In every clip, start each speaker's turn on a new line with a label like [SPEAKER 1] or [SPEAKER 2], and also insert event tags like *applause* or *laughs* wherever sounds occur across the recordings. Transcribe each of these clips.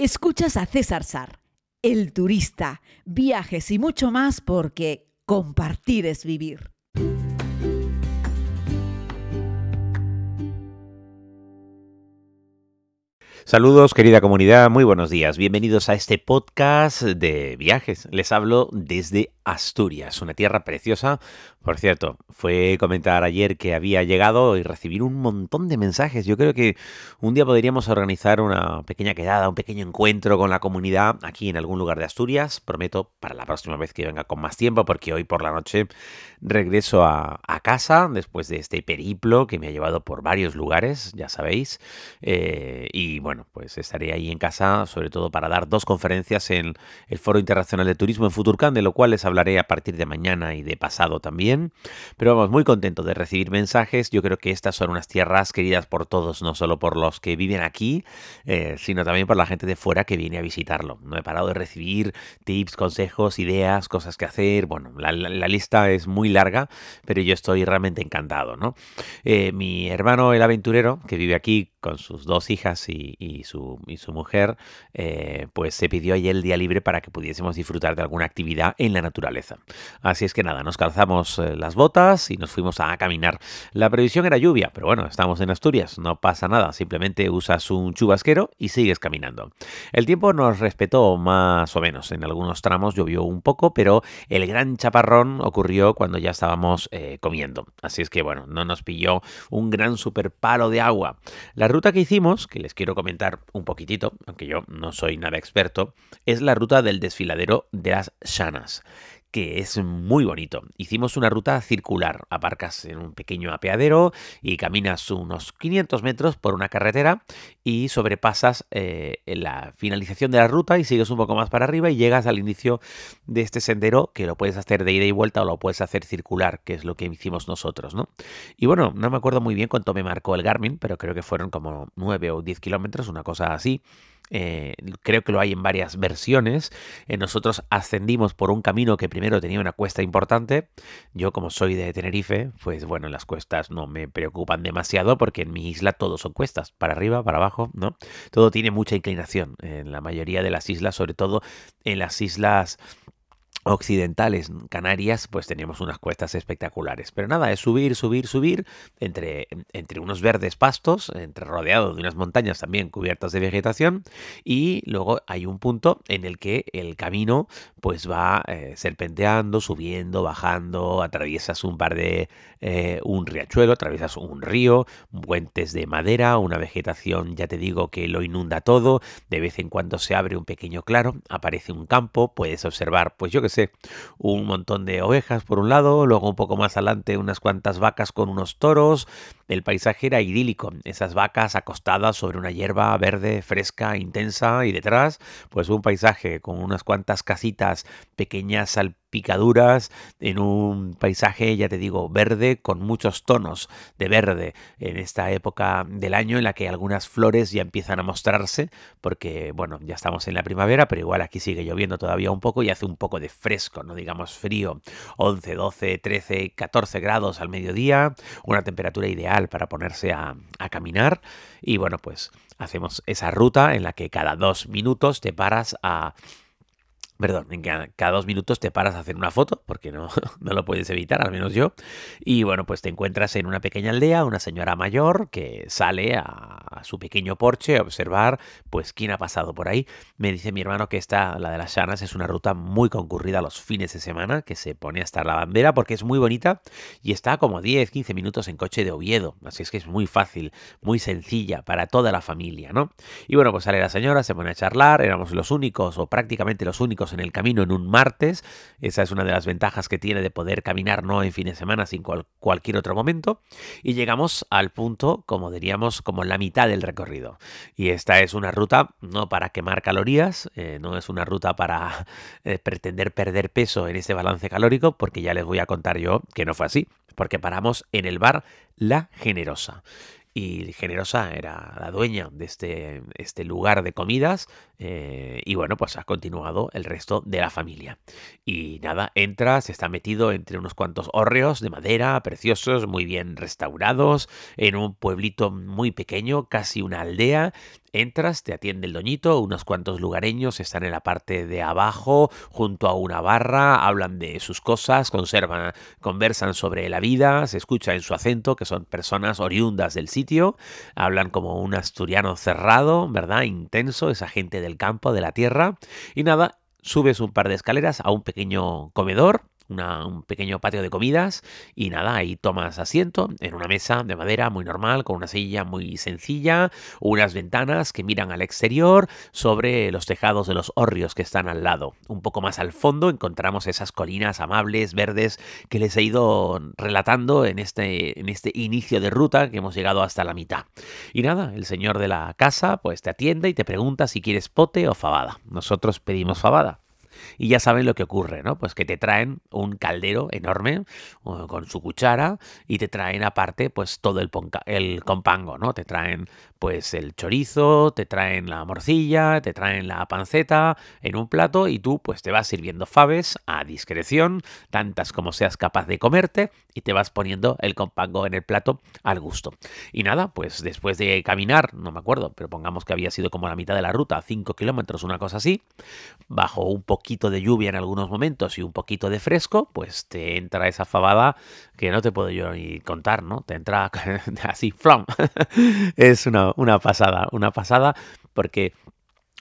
[SPEAKER 1] Escuchas a César Sar, el turista, viajes y mucho más porque compartir es vivir.
[SPEAKER 2] Saludos querida comunidad, muy buenos días. Bienvenidos a este podcast de viajes. Les hablo desde Asturias, una tierra preciosa. Por cierto, fue comentar ayer que había llegado y recibir un montón de mensajes. Yo creo que un día podríamos organizar una pequeña quedada, un pequeño encuentro con la comunidad aquí en algún lugar de Asturias. Prometo para la próxima vez que venga con más tiempo, porque hoy por la noche regreso a, casa después de este periplo que me ha llevado por varios lugares, ya sabéis. Eh, y bueno, pues estaré ahí en casa, sobre todo para dar dos conferencias en el Foro Internacional de Turismo en Futurcan, de lo cual les hablaré a partir de mañana y de pasado también. Pero vamos, muy contento de recibir mensajes. Yo creo que estas son unas tierras queridas por todos, no solo por los que viven aquí, eh, sino también por la gente de fuera que viene a visitarlo. No he parado de recibir tips, consejos, ideas, cosas que hacer. Bueno, la, lista es muy larga, pero yo estoy realmente encantado, ¿no? Eh, mi hermano, el aventurero, que vive aquí con sus dos hijas y, y, su, y su, mujer, eh, pues se pidió ayer el día libre para que pudiésemos disfrutar de alguna actividad en la naturaleza. Así es que nada, nos calzamos eh, las botas y nos fuimos a caminar. La previsión era lluvia, pero bueno, estamos en Asturias, no pasa nada, simplemente usas un chubasquero y sigues caminando. El tiempo nos respetó más o menos, en algunos tramos llovió un poco, pero el gran chaparrón ocurrió cuando ya estábamos eh, comiendo. Así es que bueno, no nos pilló un gran super palo de agua. La ruta que hicimos, que les quiero comentar un poquitito, aunque yo no soy nada experto, es la ruta del desfiladero de las Llanas que es muy bonito. Hicimos una ruta circular, aparcas en un pequeño apeadero y caminas unos 500 metros por una carretera y sobrepasas eh, la finalización de la ruta y sigues un poco más para arriba y llegas al inicio de este sendero que lo puedes hacer de ida y vuelta o lo puedes hacer circular, que es lo que hicimos nosotros, ¿no? Y bueno, no me acuerdo muy bien cuánto me marcó el Garmin, pero creo que fueron como 9 o 10 kilómetros, una cosa así. Eh, creo que lo hay en varias versiones. Eh, nosotros ascendimos por un camino que primero tenía una cuesta importante. Yo como soy de Tenerife, pues bueno, las cuestas no me preocupan demasiado porque en mi isla todo son cuestas, para arriba, para abajo, ¿no? Todo tiene mucha inclinación en la mayoría de las islas, sobre todo en las islas occidentales, Canarias, pues teníamos unas cuestas espectaculares. Pero nada, es subir, subir, subir entre, entre unos verdes pastos, entre rodeado de unas montañas también cubiertas de vegetación y luego hay un punto en el que el camino pues va eh, serpenteando, subiendo, bajando, atraviesas un par de eh, un riachuelo, atraviesas un río, puentes de madera, una vegetación, ya te digo que lo inunda todo, de vez en cuando se abre un pequeño claro, aparece un campo, puedes observar, pues yo que sé, un montón de ovejas por un lado, luego un poco más adelante unas cuantas vacas con unos toros, el paisaje era idílico, esas vacas acostadas sobre una hierba verde, fresca, intensa y detrás pues un paisaje con unas cuantas casitas pequeñas al picaduras en un paisaje, ya te digo, verde con muchos tonos de verde en esta época del año en la que algunas flores ya empiezan a mostrarse porque, bueno, ya estamos en la primavera, pero igual aquí sigue lloviendo todavía un poco y hace un poco de fresco, no digamos frío, 11, 12, 13, 14 grados al mediodía, una temperatura ideal para ponerse a, caminar. Y bueno, pues hacemos esa ruta en la que cada dos minutos te paras a Perdón, en cada, dos minutos te paras a hacer una foto, porque no, *laughs* no lo puedes evitar, al menos yo. Y bueno, pues te encuentras en una pequeña aldea, una señora mayor que sale a, su pequeño porche a observar, pues, quién ha pasado por ahí. Me dice mi hermano que esta, la de las Llanas, es una ruta muy concurrida los fines de semana, que se pone hasta la bandera porque es muy bonita y está como 10, 15 minutos en coche de Oviedo. Así es que es muy fácil, muy sencilla para toda la familia, ¿no? Y bueno, pues sale la señora, se pone a charlar, éramos los únicos o prácticamente los únicos en el camino en un martes. Esa es una de las ventajas que tiene de poder caminar no en fin de semana, sino en cualquier otro momento. Y llegamos al punto, como diríamos, como la mitad del recorrido. Y esta es una ruta no para quemar calorías, eh, no es una ruta para eh, pretender perder peso en ese balance calórico, porque ya les voy a contar yo que no fue así, porque paramos en el bar La Generosa y Generosa era la dueña de este, este lugar de comidas eh, y bueno, pues ha continuado el resto de la familia. Y nada, entra, se está metido entre unos cuantos hórreos de madera, preciosos, muy bien restaurados, en un pueblito muy pequeño, casi una aldea, Entras, te atiende el doñito, unos cuantos lugareños están en la parte de abajo, junto a una barra, hablan de sus cosas, conservan, conversan sobre la vida, se escucha en su acento que son personas oriundas del sitio, hablan como un asturiano cerrado, ¿verdad? Intenso, esa gente del campo, de la tierra, y nada, subes un par de escaleras a un pequeño comedor, un pequeño patio de comidas y nada, ahí tomas asiento en una mesa de madera muy normal, con una silla muy sencilla, unas ventanas que miran al exterior sobre los tejados de los hórreos que están al lado. Un poco más al fondo encontramos esas colinas amables, verdes, que les he ido relatando en este, en este inicio de ruta que hemos llegado hasta la mitad. Y nada, el señor de la casa pues te atiende y te pregunta si quieres pote o fabada. Nosotros pedimos fabada. Y ya saben lo que ocurre, ¿no? Pues que te traen un caldero enorme con su cuchara y te traen aparte pues todo el, compango, ¿no? Te traen pues el chorizo, te traen la morcilla, te traen la panceta en un plato y tú pues te vas sirviendo faves a discreción, tantas como seas capaz de comerte y te vas poniendo el compango en el plato al gusto. Y nada, pues después de caminar, no me acuerdo, pero pongamos que había sido como la mitad de la ruta, 5 kilómetros, una cosa así, bajo un poquito de lluvia en algunos momentos y un poquito de fresco, pues te entra esa fabada que no te puedo yo ni contar, ¿no? Te entra *laughs* así, flam. *laughs* es una una, pasada, una pasada, porque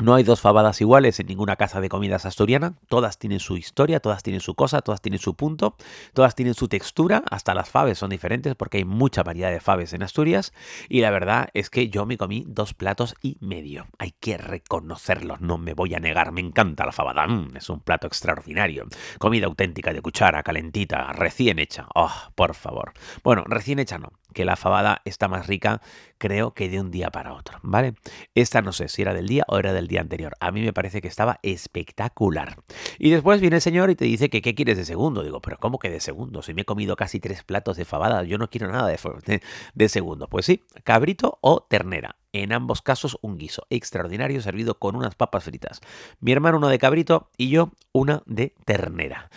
[SPEAKER 2] no hay dos fabadas iguales en ninguna casa de comidas asturiana. Todas tienen su historia, todas tienen su cosa, todas tienen su punto, todas tienen su textura. Hasta las faves son diferentes porque hay mucha variedad de faves en Asturias. Y la verdad es que yo me comí dos platos y medio. Hay que reconocerlo, no me voy a negar. Me encanta la fabada. Mm, es un plato extraordinario. Comida auténtica de cuchara, calentita, recién hecha. Oh, por favor. Bueno, recién hecha no que la fabada está más rica, creo que de un día para otro, ¿vale? Esta no sé si era del día o era del día anterior. A mí me parece que estaba espectacular. Y después viene el señor y te dice que qué quieres de segundo. Digo, pero ¿cómo que de segundo? Si me he comido casi tres platos de fabada, yo no quiero nada de, de segundo. Pues sí, cabrito o ternera. En ambos casos un guiso extraordinario servido con unas papas fritas. Mi hermano uno de cabrito y yo una de ternera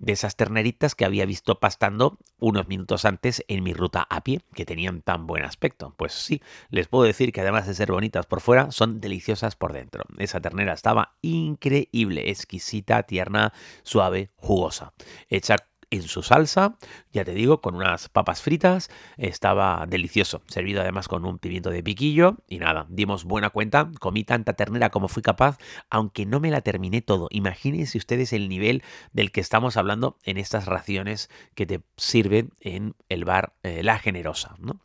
[SPEAKER 2] de esas terneritas que había visto pastando unos minutos antes en mi ruta a pie, que tenían tan buen aspecto. Pues sí, les puedo decir que además de ser bonitas por fuera, son deliciosas por dentro. Esa ternera estaba increíble, exquisita, tierna, suave, jugosa. Hecha en su salsa, ya te digo, con unas papas fritas, estaba delicioso, servido además con un pimiento de piquillo y nada, dimos buena cuenta, comí tanta ternera como fui capaz, aunque no me la terminé todo. Imagínense ustedes el nivel del que estamos hablando en estas raciones que te sirven en el bar eh, La Generosa, ¿no?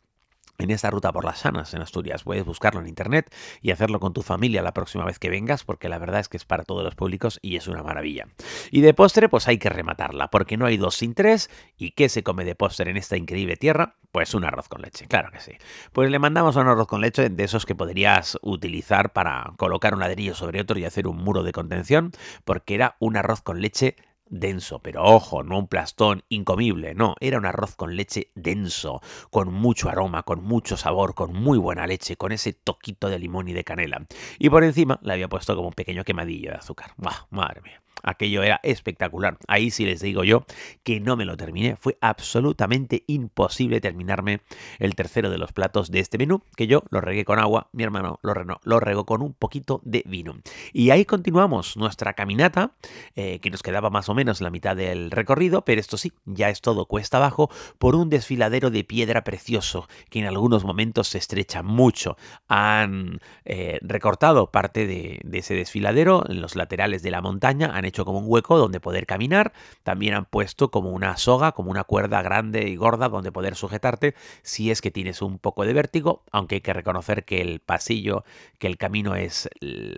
[SPEAKER 2] En esta ruta por las sanas en Asturias. Puedes buscarlo en internet y hacerlo con tu familia la próxima vez que vengas, porque la verdad es que es para todos los públicos y es una maravilla. Y de postre, pues hay que rematarla, porque no hay dos sin tres. ¿Y qué se come de postre en esta increíble tierra? Pues un arroz con leche, claro que sí. Pues le mandamos un arroz con leche de esos que podrías utilizar para colocar un ladrillo sobre otro y hacer un muro de contención, porque era un arroz con leche denso, pero ojo, no un plastón incomible, no, era un arroz con leche denso, con mucho aroma, con mucho sabor, con muy buena leche, con ese toquito de limón y de canela. Y por encima le había puesto como un pequeño quemadillo de azúcar. Madre mía. Aquello era espectacular. Ahí sí les digo yo que no me lo terminé. Fue absolutamente imposible terminarme el tercero de los platos de este menú, que yo lo regué con agua, mi hermano lo, lo regó con un poquito de vino. Y ahí continuamos nuestra caminata, eh, que nos quedaba más o menos la mitad del recorrido, pero esto sí, ya es todo cuesta abajo, por un desfiladero de piedra precioso, que en algunos momentos se estrecha mucho. Han eh, recortado parte de, de ese desfiladero en los laterales de la montaña, han como un hueco donde poder caminar, también han puesto como una soga, como una cuerda grande y gorda donde poder sujetarte si es que tienes un poco de vértigo, aunque hay que reconocer que el pasillo, que el camino es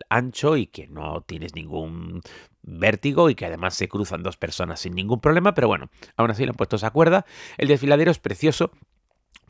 [SPEAKER 2] ancho y que no tienes ningún vértigo y que además se cruzan dos personas sin ningún problema, pero bueno, aún así le han puesto esa cuerda. El desfiladero es precioso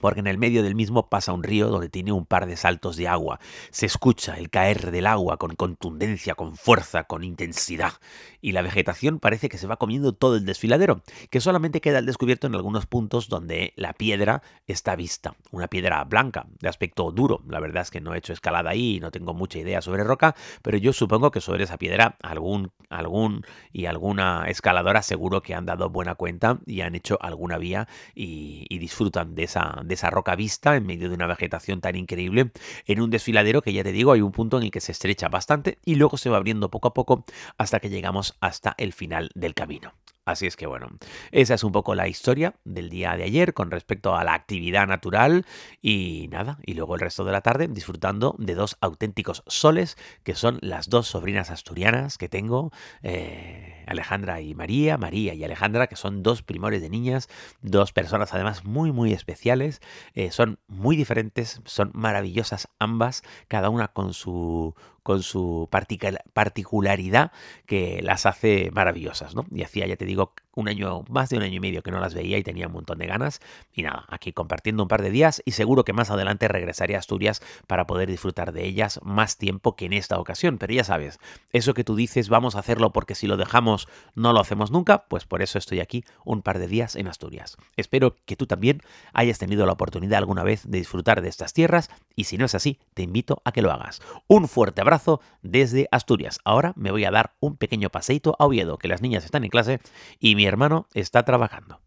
[SPEAKER 2] porque en el medio del mismo pasa un río donde tiene un par de saltos de agua. Se escucha el caer del agua con contundencia, con fuerza, con intensidad. Y la vegetación parece que se va comiendo todo el desfiladero, que solamente queda al descubierto en algunos puntos donde la piedra está vista. Una piedra blanca, de aspecto duro. La verdad es que no he hecho escalada ahí y no tengo mucha idea sobre roca, pero yo supongo que sobre esa piedra algún, algún y alguna escaladora seguro que han dado buena cuenta y han hecho alguna vía y, y disfrutan de esa de esa roca vista en medio de una vegetación tan increíble en un desfiladero que ya te digo hay un punto en el que se estrecha bastante y luego se va abriendo poco a poco hasta que llegamos hasta el final del camino. Así es que bueno, esa es un poco la historia del día de ayer con respecto a la actividad natural y nada, y luego el resto de la tarde disfrutando de dos auténticos soles que son las dos sobrinas asturianas que tengo, eh, Alejandra y María, María y Alejandra, que son dos primores de niñas, dos personas además muy muy especiales, eh, son muy diferentes, son maravillosas ambas, cada una con su con su particularidad que las hace maravillosas, ¿no? Y hacía, ya te digo, un año, más de un año y medio que no las veía y tenía un montón de ganas. Y nada, aquí compartiendo un par de días y seguro que más adelante regresaré a Asturias para poder disfrutar de ellas más tiempo que en esta ocasión. Pero ya sabes, eso que tú dices, vamos a hacerlo porque si lo dejamos no lo hacemos nunca, pues por eso estoy aquí un par de días en Asturias. Espero que tú también hayas tenido la oportunidad alguna vez de disfrutar de estas tierras y si no es así, te invito a que lo hagas. Un fuerte abrazo desde Asturias. Ahora me voy a dar un pequeño paseito a Oviedo, que las niñas están en clase y mi hermano está trabajando.